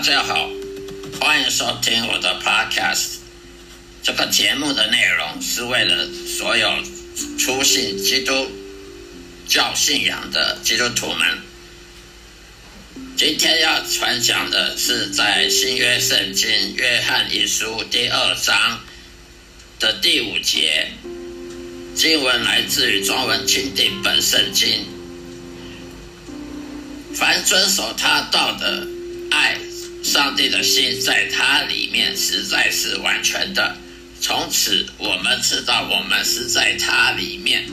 大家好，欢迎收听我的 Podcast。这个节目的内容是为了所有初信基督教信仰的基督徒们。今天要传讲的是在新约圣经约翰一书第二章的第五节，经文来自于中文钦定本圣经。凡遵守他道的，爱。上帝的心在他里面实在是完全的。从此，我们知道我们是在他里面。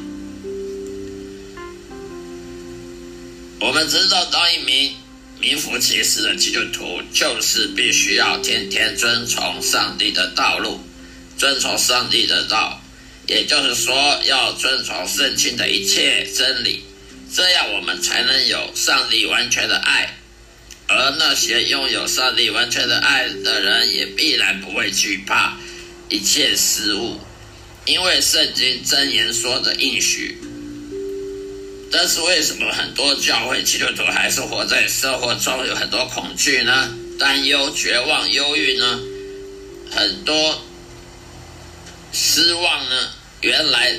我们知道，当一名名副其实的基督徒，就是必须要天天遵从上帝的道路，遵从上帝的道，也就是说，要遵从圣经的一切真理，这样我们才能有上帝完全的爱。而那些拥有上帝完全的爱的人，也必然不会惧怕一切事物，因为圣经真言说的应许。但是为什么很多教会基督徒还是活在生活中有很多恐惧呢？担忧、绝望、忧郁呢？很多失望呢？原来，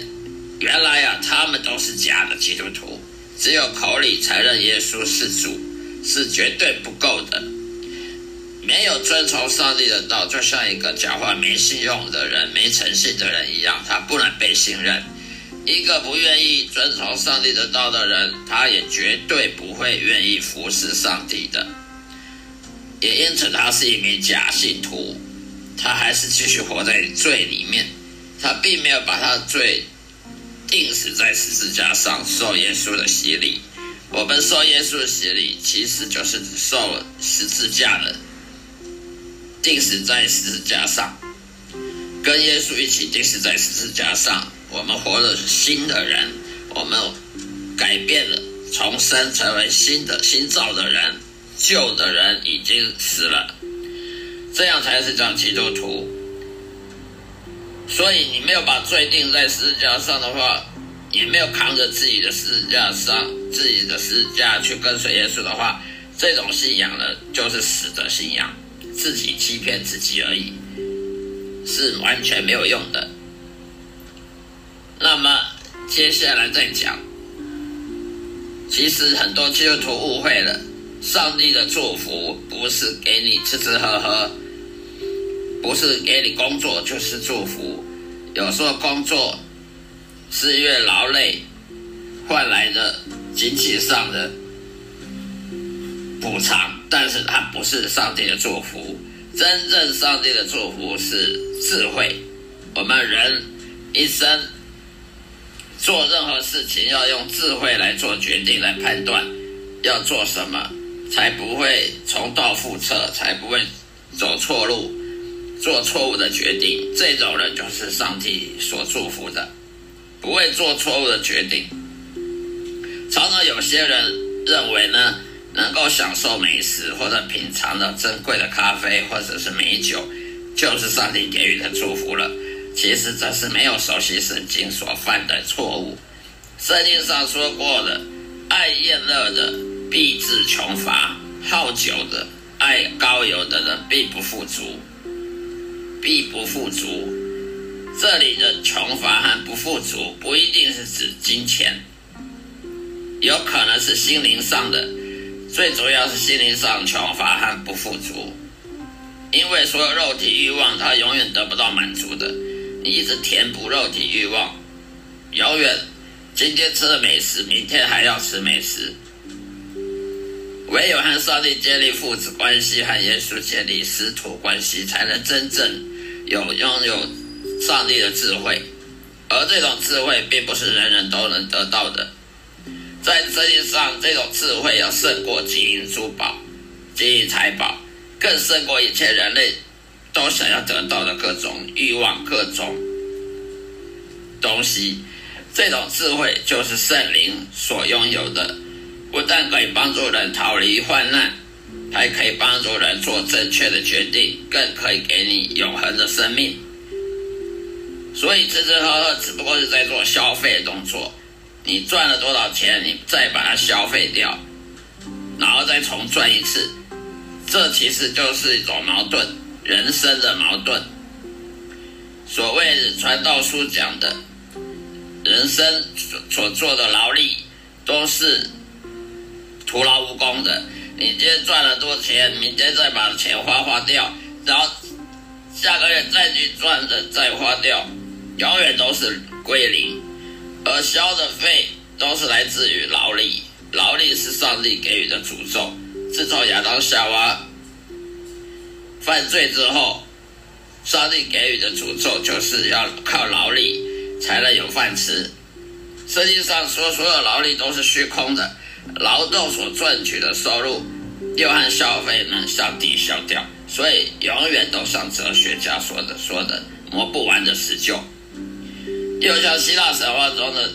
原来啊，他们都是假的基督徒，只有口里承认耶稣是主。是绝对不够的。没有遵从上帝的道，就像一个讲话没信用的人、没诚信的人一样，他不能被信任。一个不愿意遵从上帝的道的人，他也绝对不会愿意服侍上帝的。也因此，他是一名假信徒，他还是继续活在罪里面。他并没有把他罪钉死在十字架上，受耶稣的洗礼。我们受耶稣的洗礼，其实就是受十字架的，钉死在十字架上，跟耶稣一起钉死在十字架上。我们活的是新的人，我们改变了，重生成为新的新造的人，旧的人已经死了，这样才是叫基督徒。所以你没有把罪钉在十字架上的话。也没有扛着自己的十字架上自己的十字架去跟随耶稣的话，这种信仰呢，就是死的信仰，自己欺骗自己而已，是完全没有用的。那么接下来再讲，其实很多基督徒误会了，上帝的祝福不是给你吃吃喝喝，不是给你工作就是祝福。有时候工作是因为劳累换来的经济上的补偿，但是它不是上帝的祝福。真正上帝的祝福是智慧。我们人一生做任何事情，要用智慧来做决定，来判断要做什么，才不会重蹈覆辙，才不会走错路。做错误的决定，这种人就是上帝所祝福的，不会做错误的决定。常常有些人认为呢，能够享受美食或者品尝到珍贵的咖啡或者是美酒，就是上帝给予的祝福了。其实这是没有熟悉圣经所犯的错误。圣经上说过的，爱宴乐的必致穷乏，好酒的、爱高油的人必不富足。必不富足。这里的穷乏和不富足不一定是指金钱，有可能是心灵上的。最主要是心灵上穷乏和不富足，因为所有肉体欲望，它永远得不到满足的。你一直填补肉体欲望，永远今天吃了美食，明天还要吃美食。唯有和上帝建立父子关系，和耶稣建立师徒关系，才能真正有拥有上帝的智慧。而这种智慧并不是人人都能得到的。在世界上，这种智慧要胜过金银珠宝、金银财宝，更胜过一切人类都想要得到的各种欲望、各种东西。这种智慧就是圣灵所拥有的。不但可以帮助人逃离患难，还可以帮助人做正确的决定，更可以给你永恒的生命。所以吃吃喝喝只不过是在做消费的动作，你赚了多少钱，你再把它消费掉，然后再重赚一次，这其实就是一种矛盾，人生的矛盾。所谓传道书讲的，人生所所做的劳力都是。徒劳无功的，你今天赚了多少钱，明天再把钱花花掉，然后下个月再去赚的再花掉，永远都是归零。而消的费都是来自于劳力，劳力是上帝给予的诅咒。自从亚当夏娃 犯罪之后，上帝给予的诅咒就是要靠劳力才能有饭吃。实际上说，所有劳力都是虚空的。劳动所赚取的收入，又和消费呢相抵消掉，所以永远都像哲学家说的说的磨不完的石臼，又像希腊神话中的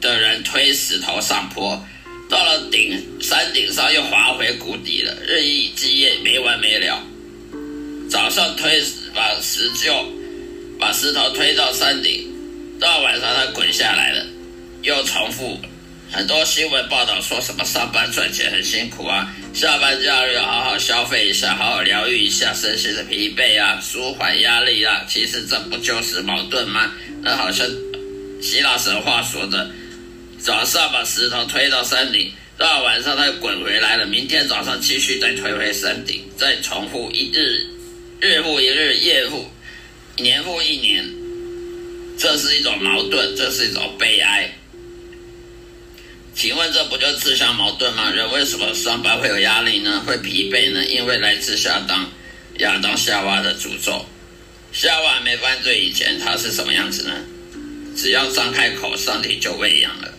的人推石头上坡，到了顶山顶上又滑回谷底了，日以继夜没完没了。早上推把石臼把石头推到山顶，到晚上它滚下来了，又重复。很多新闻报道说什么上班赚钱很辛苦啊，下班假日要好好消费一下，好好疗愈一下身心的疲惫啊，舒缓压力啊。其实这不就是矛盾吗？那好像希腊神话说的，早上把石头推到山顶，到晚上它又滚回来了，明天早上继续再推回山顶，再重复一日，日复一日，夜复年复一年，这是一种矛盾，这是一种悲哀。请问这不就自相矛盾吗？人为什么上班会有压力呢？会疲惫呢？因为来自下当亚当夏娃的诅咒。夏娃没犯罪以前，他是什么样子呢？只要张开口，上帝就喂养了，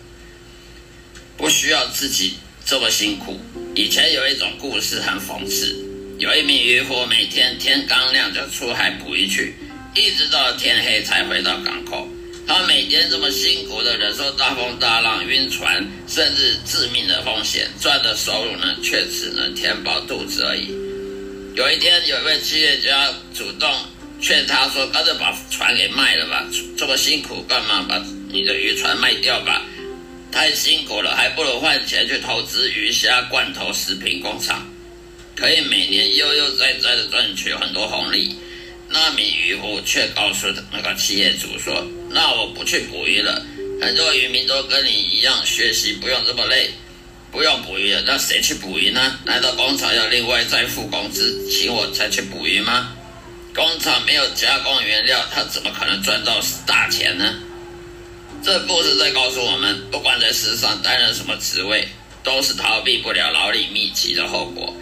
不需要自己这么辛苦。以前有一种故事很讽刺，有一名渔夫每天天刚亮就出海捕鱼去，一直到天黑才回到港口。他每天这么辛苦的忍受大风大浪、晕船，甚至致命的风险，赚的收入呢，却只能填饱肚子而已。有一天，有一位企业家主动劝他说：“干脆把船给卖了吧，这么辛苦干嘛？把你的渔船卖掉吧，太辛苦了，还不如换钱去投资鱼虾罐头食品工厂，可以每年悠悠哉哉的赚取很多红利。”那名渔夫却告诉那个企业主说。那我不去捕鱼了。很多渔民都跟你一样学习，不用这么累，不用捕鱼了。那谁去捕鱼呢？难道工厂要另外再付工资，请我才去捕鱼吗？工厂没有加工原料，他怎么可能赚到大钱呢？这故事在告诉我们，不管在世上担任什么职位，都是逃避不了劳力密集的后果。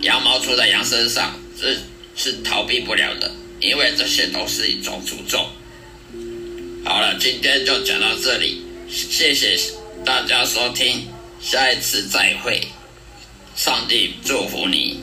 羊毛出在羊身上，这是逃避不了的，因为这些都是一种诅咒。好了，今天就讲到这里，谢谢大家收听，下一次再会，上帝祝福你。